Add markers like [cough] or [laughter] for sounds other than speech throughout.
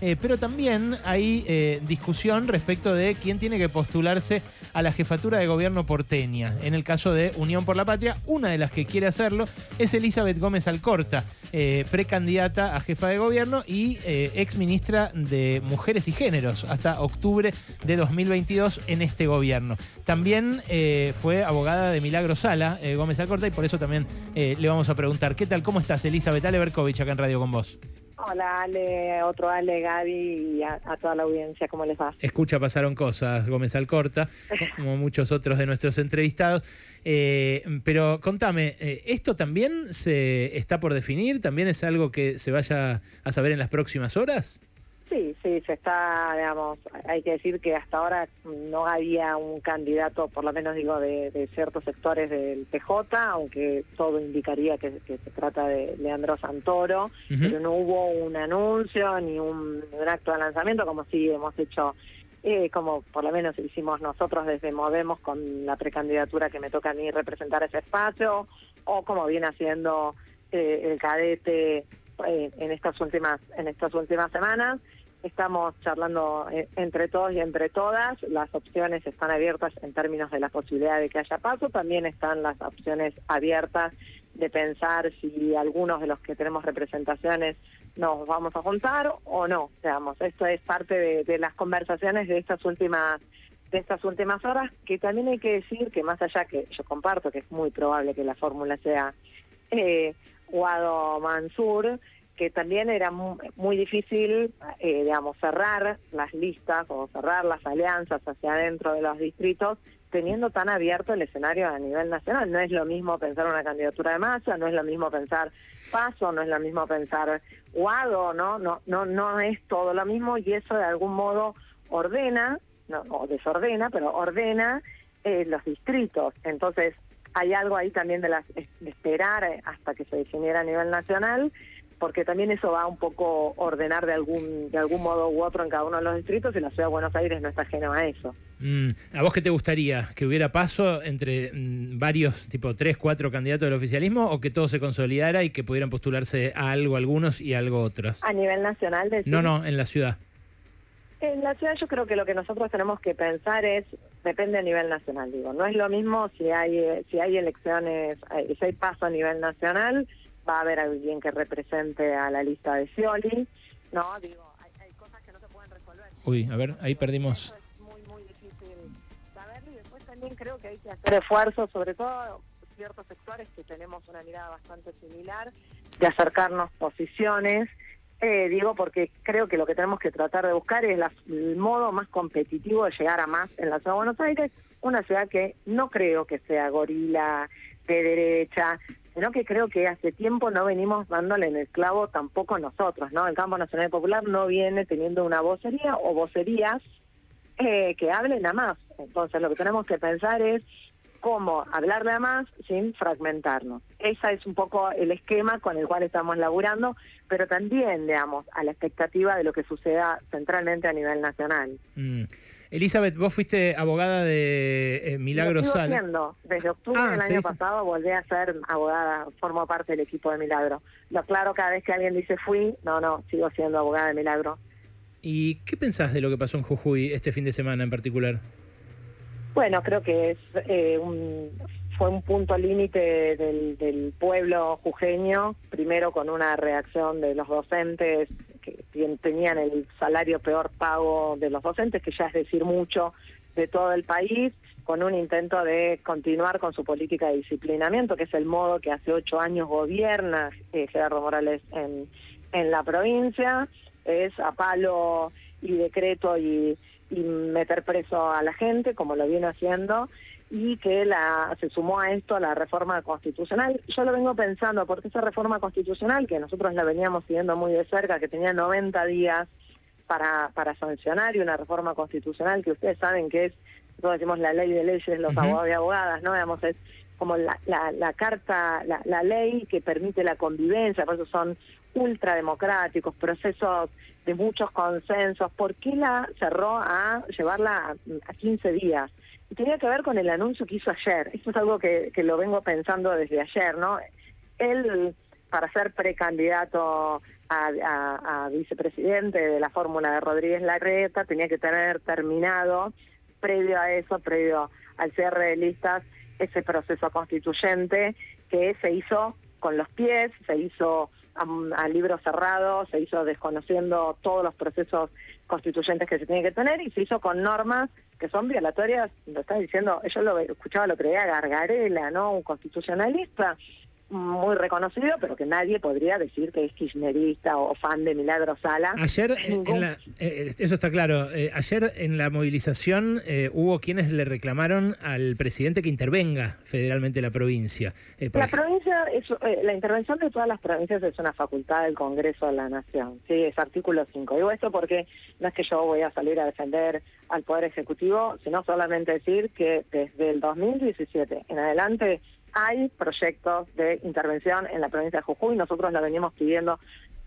Eh, pero también hay eh, discusión respecto de quién tiene que postularse a la jefatura de gobierno porteña. En el caso de Unión por la Patria, una de las que quiere hacerlo es Elizabeth Gómez Alcorta, eh, precandidata a jefa de gobierno y ex ministra de Mujeres y Géneros hasta octubre de 2022 en este gobierno. También fue abogada de Milagro Sala, Gómez Alcorta, y por eso también le vamos a preguntar, ¿qué tal? ¿Cómo estás, Elizabeth Ale Berkovich, acá en Radio con vos? Hola Ale, otro Ale, Gaby y a, toda la audiencia, ¿cómo les va? Escucha, pasaron cosas, Gómez Alcorta, [laughs] como muchos otros de nuestros entrevistados. Eh, pero contame, eh, ¿esto también se está por definir? ¿También es algo que se vaya a saber en las próximas horas? Sí, sí, se está, digamos, hay que decir que hasta ahora no había un candidato, por lo menos digo, de, ciertos sectores del PJ, aunque todo indicaría que, se trata de Leandro Santoro, pero no hubo un anuncio ni un, acto de lanzamiento como sí hemos hecho, eh, como por lo menos hicimos nosotros desde Movemos con la precandidatura que me toca a mí representar ese espacio, o como viene haciendo eh, el cadete eh, en estas últimas en estas últimas semanas Estamos charlando eh, entre todos y entre todas. Las opciones están abiertas en términos de la posibilidad de que haya paso. También están las opciones abiertas de pensar si algunos de los que tenemos representaciones nos vamos a juntar o no. Digamos, esto es parte de, las conversaciones de estas últimas de estas últimas horas, que también hay que decir que más allá que yo comparto que es muy probable que la fórmula sea eh, Guado Mansur, que también era muy, difícil, eh, digamos, cerrar las listas o cerrar las alianzas hacia adentro de los distritos teniendo tan abierto el escenario a nivel nacional. No es lo mismo pensar una candidatura de masa, no es lo mismo pensar paso, no es lo mismo pensar guado, ¿no? No, no, no es todo lo mismo y eso de algún modo ordena, no, o desordena, pero ordena eh, los distritos. Entonces, hay algo ahí también de, las, de esperar hasta que se definiera a nivel nacional porque también eso va un poco ordenar de algún de algún modo u otro en cada uno de los distritos y la ciudad de Buenos Aires no está ajeno a eso. Mm, ¿A vos qué te gustaría? ¿Que hubiera paso entre mm, varios, tipo tres, cuatro candidatos del oficialismo o que todo se consolidara y que pudieran postularse a algo algunos y a algo otros? ¿A nivel nacional? No, no, en la ciudad. En la ciudad yo creo que lo que nosotros tenemos que pensar es, depende a nivel nacional, digo, no es lo mismo si hay, si hay elecciones, eh, si hay paso a nivel nacional, va a haber alguien que represente a la lista de Scioli, ¿no? Digo, hay, cosas que no se pueden resolver. Uy, a ver, ahí perdimos. es muy, muy difícil saberlo y después también creo que hay que hacer esfuerzos, sobre todo ciertos sectores que tenemos una mirada bastante similar, de acercarnos posiciones. Eh, digo porque creo que lo que tenemos que tratar de buscar es el modo más competitivo de llegar a más en la ciudad de Buenos Aires, una ciudad que no creo que sea gorila de derecha, sino que creo que hace tiempo no venimos dándole en el clavo tampoco nosotros, ¿no? El Campo Nacional Popular no viene teniendo una vocería o vocerías eh, que hablen a más. Entonces lo que tenemos que pensar es cómo hablarle a más sin fragmentarnos. Ese es un poco el esquema con el cual estamos laburando, pero también, digamos, a la expectativa de lo que suceda centralmente a nivel nacional. Mm. Elizabeth, vos fuiste abogada de eh, Milagro Sala. Desde octubre ah, del año pasado volví a ser abogada, formo parte del equipo de Milagro. Lo claro, cada vez que alguien dice fui, no, no, sigo siendo abogada de Milagro. ¿Y qué pensás de lo que pasó en Jujuy este fin de semana en particular? Bueno, creo que es eh, un, fue un punto límite del, del pueblo jujeño, primero con una reacción de los docentes que tenían el salario peor pago de los docentes, que ya es decir mucho de todo el país, con un intento de continuar con su política de disciplinamiento, que es el modo que hace ocho años gobierna eh, Gerardo Morales en, en la provincia, es a palo y decreto y, y meter preso a la gente, como lo viene haciendo, y que la, se sumó a esto la reforma constitucional. Yo lo vengo pensando, porque esa reforma constitucional, que nosotros la veníamos siguiendo muy de cerca, que tenía 90 días para, para sancionar, y una reforma constitucional que ustedes saben que es, nosotros decimos la ley de leyes, los abogados y abogadas, ¿no? Digamos, es como la, la, la carta, la, la ley que permite la convivencia, por eso son ultrademocráticos, procesos de muchos consensos. ¿Por qué la cerró a llevarla a, a 15 días? Tenía que ver con el anuncio que hizo ayer. Esto es algo que, que lo vengo pensando desde ayer, ¿no? Él, para ser precandidato a, vicepresidente de la fórmula de Rodríguez Larreta, tenía que tener terminado, previo a eso, previo al cierre de listas, ese proceso constituyente que se hizo con los pies, se hizo a, libro cerrado, se hizo desconociendo todos los procesos constituyentes que se tienen que tener y se hizo con normas que son violatorias, lo está diciendo, yo lo escuchaba lo creía Gargarela, ¿no? Un constitucionalista muy reconocido, pero que nadie podría decir que es kirchnerista o fan de Milagro Sala. Ayer, eh, eso está claro, eh, ayer en la movilización eh, hubo quienes le reclamaron al presidente que intervenga federalmente la provincia. la provincia, es, la intervención de todas las provincias es una facultad del Congreso de la Nación, sí, es artículo 5. Digo esto porque no es que yo voy a salir a defender al Poder Ejecutivo, sino solamente decir que desde el 2017 en adelante hay proyectos de intervención en la provincia de Jujuy, nosotros la venimos pidiendo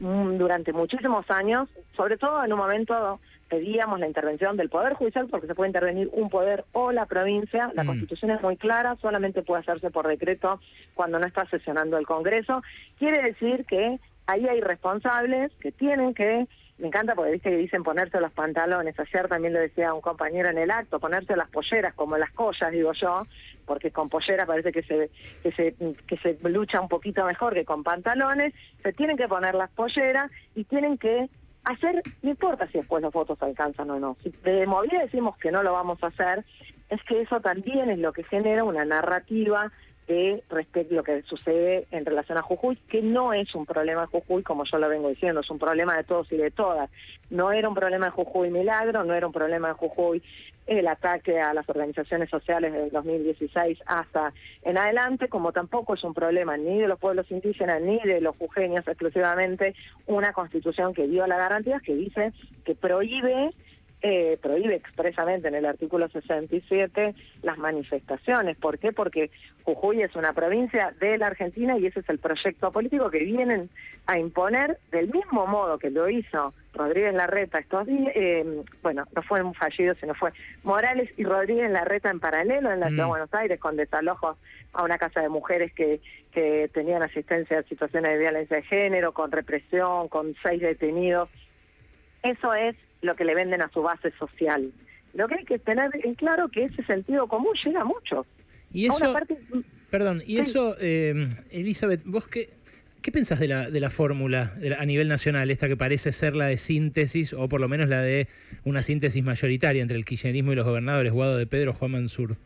mm, durante muchísimos años, sobre todo en un momento pedíamos la intervención del Poder Judicial porque se puede intervenir un poder o la provincia. La mm. Constitución es muy clara, solamente puede hacerse por decreto cuando no está sesionando el Congreso. Quiere decir que ahí hay responsables que tienen que, me encanta porque viste que dicen ponerse los pantalones, ayer también lo decía un compañero en el acto, ponerse las polleras como las collas, digo yo, porque con polleras parece que se lucha un poquito mejor que con pantalones, se tienen que poner las polleras y tienen que hacer, no importa si después los votos alcanzan o no, si de movida decimos que no lo vamos a hacer, es que eso también es lo que genera una narrativa de lo que sucede en relación a Jujuy, que no es un problema de Jujuy, como yo lo vengo diciendo, es un problema de todos y de todas. No era un problema de Jujuy Milagro, no era un problema de Jujuy el ataque a las organizaciones sociales del 2016 hasta en adelante, como tampoco es un problema ni de los pueblos indígenas ni de los jujeños exclusivamente, una constitución que dio la garantía, que dice que prohíbe eh, prohíbe expresamente en el artículo 67 las manifestaciones. ¿Por qué? Porque Jujuy es una provincia de la Argentina y ese es el proyecto político que vienen a imponer del mismo modo que lo hizo Rodríguez Larreta estos días, eh, bueno, no fue un fallido, sino fue Morales y Rodríguez Larreta en paralelo en la ciudad de mm. Buenos Aires con desalojos a una casa de mujeres que, que tenían asistencia a situaciones de violencia de género, con represión, con seis detenidos. Eso es lo que le venden a su base social. Lo que hay que tener en claro que ese sentido común llega mucho. Y eso, perdón, y eso, eh, Elizabeth, vos qué, qué pensás de la, de la fórmula a nivel nacional, esta que parece ser la de síntesis, o por lo menos la de una síntesis mayoritaria entre el kirchnerismo y los gobernadores, Guado de Pedro, Juan Mansur?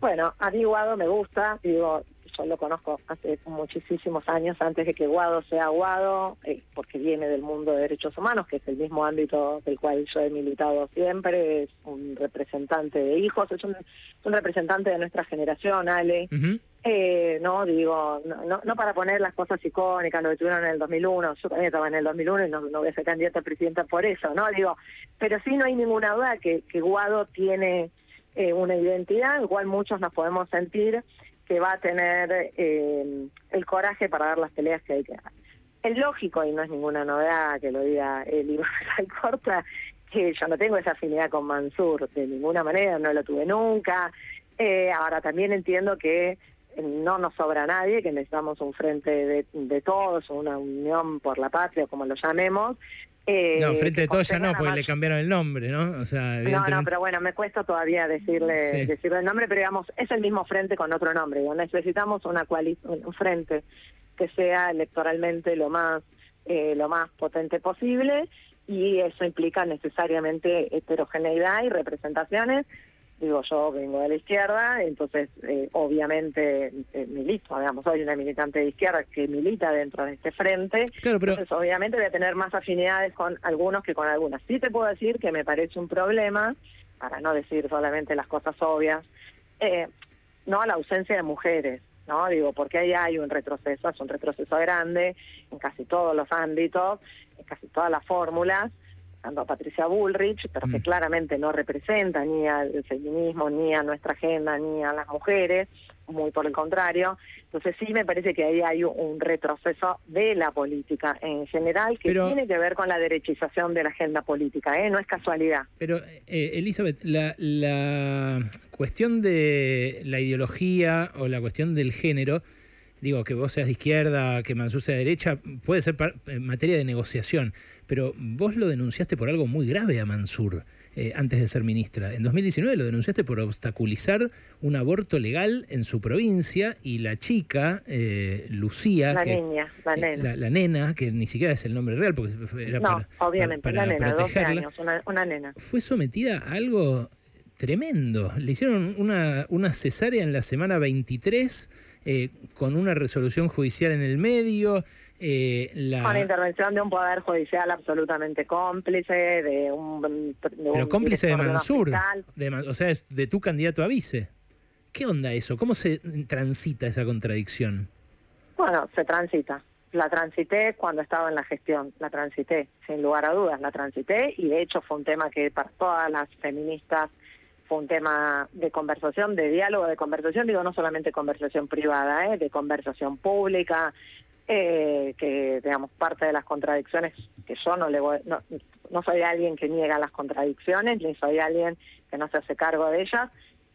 Bueno, a mí Guado me gusta, digo, yo lo conozco hace muchísimos años antes de que Guado sea Guado, eh, porque viene del mundo de derechos humanos, que es el mismo ámbito del cual yo he militado siempre, es un representante de hijos, es un, representante de nuestra generación, Ale. eh, no, digo, no, no, para poner las cosas icónicas, lo que tuvieron en el 2001, yo también estaba en el 2001 y no, no voy a ser candidata a presidenta por eso, ¿no? Digo, pero sí no hay ninguna duda que, que Guado tiene eh, una identidad, igual muchos nos podemos sentir que va a tener eh, el coraje para dar las peleas que hay que dar. Es lógico, y no es ninguna novedad que lo diga el Iván [laughs] Corta, que yo no tengo esa afinidad con Mansur de ninguna manera, no lo tuve nunca. Eh, ahora también entiendo que no nos sobra nadie, que necesitamos un frente de, de todos, una unión por la patria, como lo llamemos, eh, no, frente de todo ya no, porque le cambiaron el nombre, ¿no? O sea, No, no, pero bueno, me cuesta todavía decirle, decirle el nombre, pero digamos, es el mismo frente con otro nombre. Necesitamos una un frente que sea electoralmente lo más, eh, lo más potente posible y eso implica necesariamente heterogeneidad y representaciones digo, yo vengo de la izquierda, entonces eh, obviamente eh, milito, digamos, soy una militante de izquierda que milita dentro de este frente, claro, pero... entonces obviamente voy a tener más afinidades con algunos que con algunas. Sí te puedo decir que me parece un problema, para no decir solamente las cosas obvias, eh, no la ausencia de mujeres, ¿no? Digo, porque ahí hay un retroceso, es un retroceso grande en casi todos los ámbitos, en casi todas las fórmulas, a Patricia Bullrich, pero que mm. claramente no representa ni al feminismo, ni a nuestra agenda, ni a las mujeres, muy por el contrario. Entonces sí me parece que ahí hay un retroceso de la política en general que tiene que ver con la derechización de la agenda política, ¿eh? no es casualidad. Pero, eh, Elizabeth, la, la cuestión de la ideología o la cuestión del género digo, que vos seas de izquierda, que Mansur sea de derecha, puede ser en materia de negociación, pero vos lo denunciaste por algo muy grave a Mansur. Eh, antes de ser ministra. En 2019 lo denunciaste por obstaculizar un aborto legal en su provincia y la chica, eh, Lucía, la niña, la eh, nena. La, nena, que ni siquiera es el nombre real porque era no, para, obviamente, la nena, protegerla, una, nena. Fue sometida a algo tremendo. Le hicieron una, una cesárea en la semana 23 con una resolución judicial en el medio. Eh, la... Con intervención de un poder judicial absolutamente cómplice, de un... Pero cómplice de Mansur, o sea, es de tu candidato a vice. ¿Qué onda eso? ¿Cómo se transita esa contradicción? Bueno, se transita. La transité cuando estaba en la gestión, la transité, sin lugar a dudas, la transité y de hecho fue un tema que para todas las feministas un tema de conversación, de diálogo, de conversación, digo no solamente conversación privada, ¿eh? de conversación pública, eh, que digamos parte de las contradicciones que yo no le voy, no, no soy alguien que niega las contradicciones ni soy alguien que no se hace cargo de ellas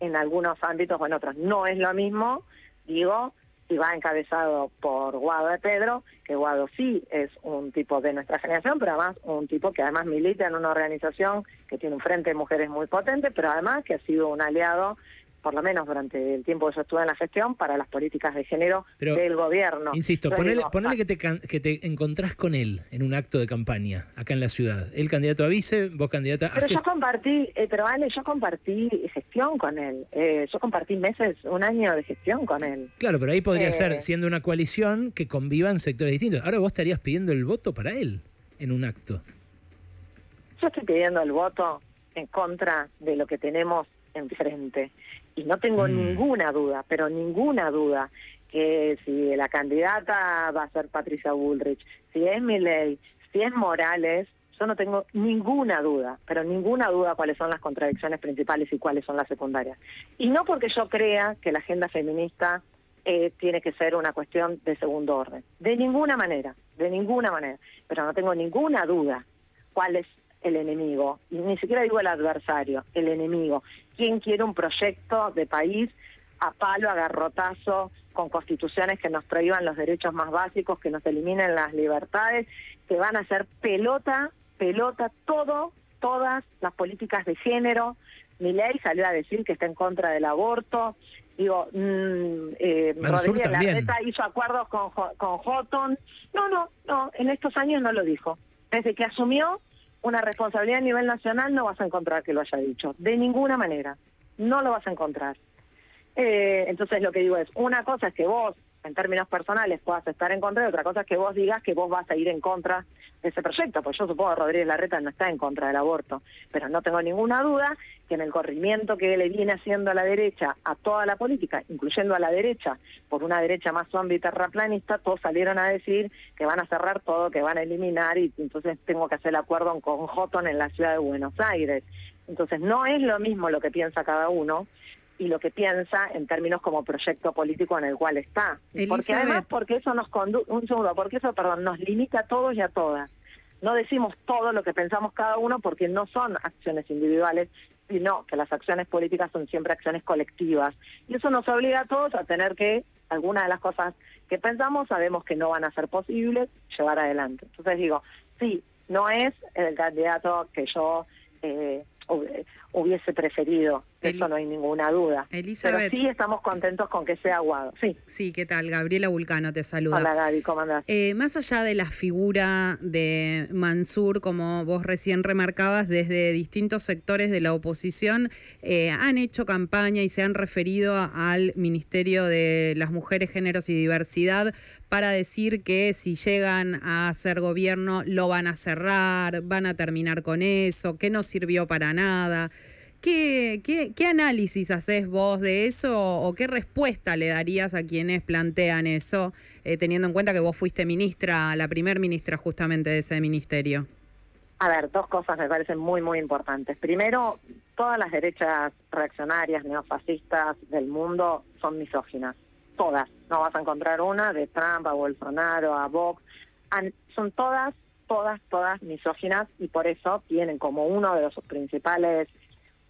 en algunos ámbitos o en otros no es lo mismo digo y va encabezado por Guado de Pedro, que Guado sí es un tipo de nuestra generación, pero además un tipo que además milita en una organización que tiene un frente de mujeres muy potente, pero además que ha sido un aliado por lo menos durante el tiempo que yo estuve en la gestión, para las políticas de género del gobierno. Insisto, ponele, ponele que, te, que te encontrás con él en un acto de campaña acá en la ciudad. Él candidato a vice, vos candidata a... Pero yo compartí, eh, pero Ale, yo compartí gestión con él. Eh, yo compartí meses, un año de gestión con él. Claro, pero ahí podría eh, ser, siendo una coalición, que convivan sectores distintos. Ahora vos estarías pidiendo el voto para él en un acto. Yo estoy pidiendo el voto en contra de lo que tenemos enfrente y no tengo mm. ninguna duda, pero ninguna duda, que si la candidata va a ser Patricia Bullrich, si es Milley, si es Morales, yo no tengo ninguna duda, pero ninguna duda cuáles son las contradicciones principales y cuáles son las secundarias. Y no porque yo crea que la agenda feminista eh, tiene que ser una cuestión de segundo orden, de ninguna manera, de ninguna manera, pero no tengo ninguna duda cuál es el enemigo, y ni siquiera digo el adversario, el enemigo. ¿Quién quiere un proyecto de país a palo, a garrotazo, con constituciones que nos prohíban los derechos más básicos, que nos eliminen las libertades, que van a hacer pelota, pelota, todo, todas las políticas de género? Mi ley salió a decir que está en contra del aborto. Digo, mmm, eh, Rodríguez Larreta hizo acuerdos con, con Houghton. No, no, no, en estos años no lo dijo. Desde que asumió, una responsabilidad a nivel nacional no vas a encontrar que lo haya dicho. De ninguna manera. No lo vas a encontrar. Eh, entonces lo que digo es, una cosa es que vos, en términos personales, puedas estar en contra y otra cosa es que vos digas que vos vas a ir en contra ese proyecto. Pues yo supongo que Rodríguez Larreta no está en contra del aborto, pero no tengo ninguna duda que en el corrimiento que le viene haciendo a la derecha, a toda la política, incluyendo a la derecha, por una derecha más zombie terraplanista, todos salieron a decir que van a cerrar todo, que van a eliminar y entonces tengo que hacer el acuerdo con Houghton en la ciudad de Buenos Aires. Entonces no es lo mismo lo que piensa cada uno, y lo que piensa en términos como proyecto político en el cual está. Porque además, porque eso nos conduce, un segundo, porque eso, perdón, nos limita a todos y a todas. No decimos todo lo que pensamos cada uno porque no son acciones individuales, sino que las acciones políticas son siempre acciones colectivas. Y eso nos obliga a todos a tener que, algunas de las cosas que pensamos, sabemos que no van a ser posibles, llevar adelante. Entonces digo, sí, no es el candidato que yo eh, hubiese preferido. Eso no hay ninguna duda. Elizabeth. Pero sí estamos contentos con que sea Aguado. Sí. Sí, ¿qué tal? Gabriela Vulcano te saluda. Hola Gaby, ¿cómo andás? Eh, más allá de la figura de Mansur, como vos recién remarcabas, desde distintos sectores de la oposición eh, han hecho campaña y se han referido al Ministerio de las Mujeres, Géneros y Diversidad para decir que si llegan a hacer gobierno lo van a cerrar, van a terminar con eso, que no sirvió para nada. ¿Qué, qué, análisis haces vos de eso o qué respuesta le darías a quienes plantean eso, eh, teniendo en cuenta que vos fuiste ministra, la primer ministra justamente de ese ministerio? A ver, dos cosas me parecen muy, muy importantes. Primero, todas las derechas reaccionarias, neofascistas del mundo son misóginas. Todas. No vas a encontrar una de Trump, a Bolsonaro, a Vox. son todas, todas, todas misóginas y por eso tienen como uno de los principales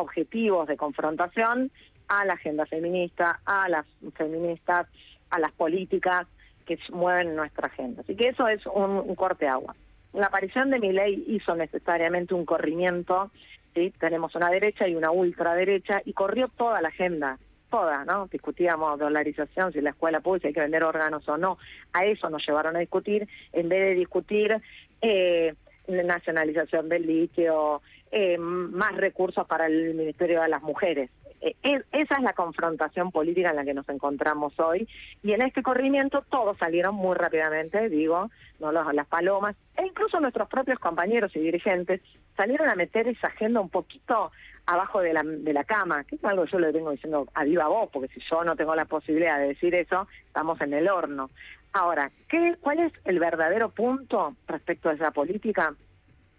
objetivos de confrontación a la agenda feminista, a las feministas a las políticas que mueven nuestra agenda. Así que eso es un, corte agua. La aparición de mi ley hizo necesariamente un corrimiento, ¿sí? tenemos una derecha y una ultraderecha, y corrió toda la agenda, toda, ¿no? Discutíamos dolarización, si la escuela pública hay que vender órganos o no, a eso nos llevaron a discutir, en vez de discutir eh, nacionalización del litio, eh, más recursos para el Ministerio de las Mujeres. Eh, esa es la confrontación política en la que nos encontramos hoy. Y en este corrimiento todos salieron muy rápidamente, digo, no las palomas, e incluso nuestros propios compañeros y dirigentes salieron a meter esa agenda un poquito abajo de la, de la cama, que es algo que yo le vengo diciendo a viva voz, porque si yo no tengo la posibilidad de decir eso, estamos en el horno. Ahora, ¿qué, ¿cuál es el verdadero punto respecto a esa política?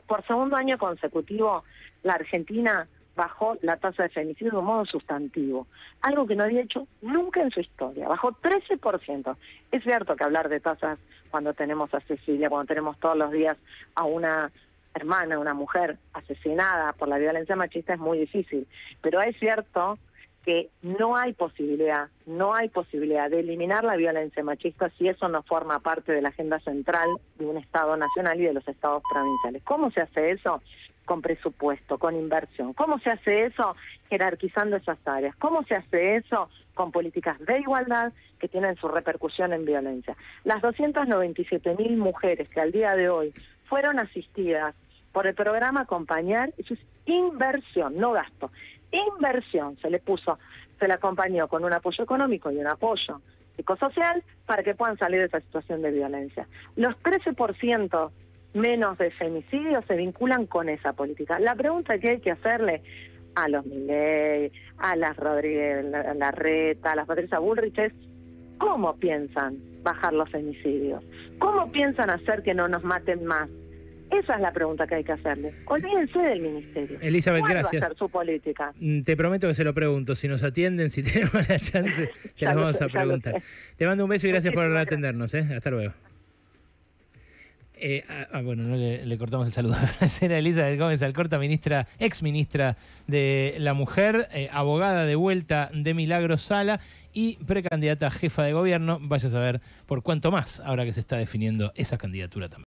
Por segundo año consecutivo, la Argentina bajó la tasa de femicidio de un modo sustantivo, algo que no había hecho nunca en su historia, bajó 13%. Es cierto que hablar de tasas cuando tenemos a Cecilia, cuando tenemos todos los días a una hermana, una mujer asesinada por la violencia machista es muy difícil, pero es cierto que no hay posibilidad, no hay posibilidad de eliminar la violencia machista si eso no forma parte de la agenda central de un Estado nacional y de los estados provinciales. ¿Cómo se hace eso? con presupuesto, con inversión. ¿Cómo se hace eso? Jerarquizando esas áreas. ¿Cómo se hace eso? Con políticas de igualdad que tienen su repercusión en violencia. Las 297 mil mujeres que al día de hoy fueron asistidas por el programa Acompañar, eso es inversión, no gasto. Inversión, se le puso, se le acompañó con un apoyo económico y un apoyo psicosocial para que puedan salir de esa situación de violencia. Los 13% menos de femicidios se vinculan con esa política. La pregunta que hay que hacerle a los Milley, a las Rodríguez Larreta, a las Patricia Bullrich es cómo piensan bajar los femicidios, cómo piensan hacer que no nos maten más. Esa es la pregunta que hay que hacerle. Olvídense del ministerio. Elizabeth, gracias. Va a ser su política? Mm, te prometo que se lo pregunto. Si nos atienden, [laughs] si tenemos la chance, [laughs] se las vamos a preguntar. Te mando un beso y gracias por atendernos. ¿eh? Hasta luego. Eh, ah, ah, bueno, no le, cortamos el saludo. [laughs] Era Elizabeth Gómez Alcorta, ministra, ex ministra de la Mujer, eh, abogada de vuelta de Milagro Sala y precandidata a jefa de gobierno. Vaya a saber por cuánto más ahora que se está definiendo esa candidatura también.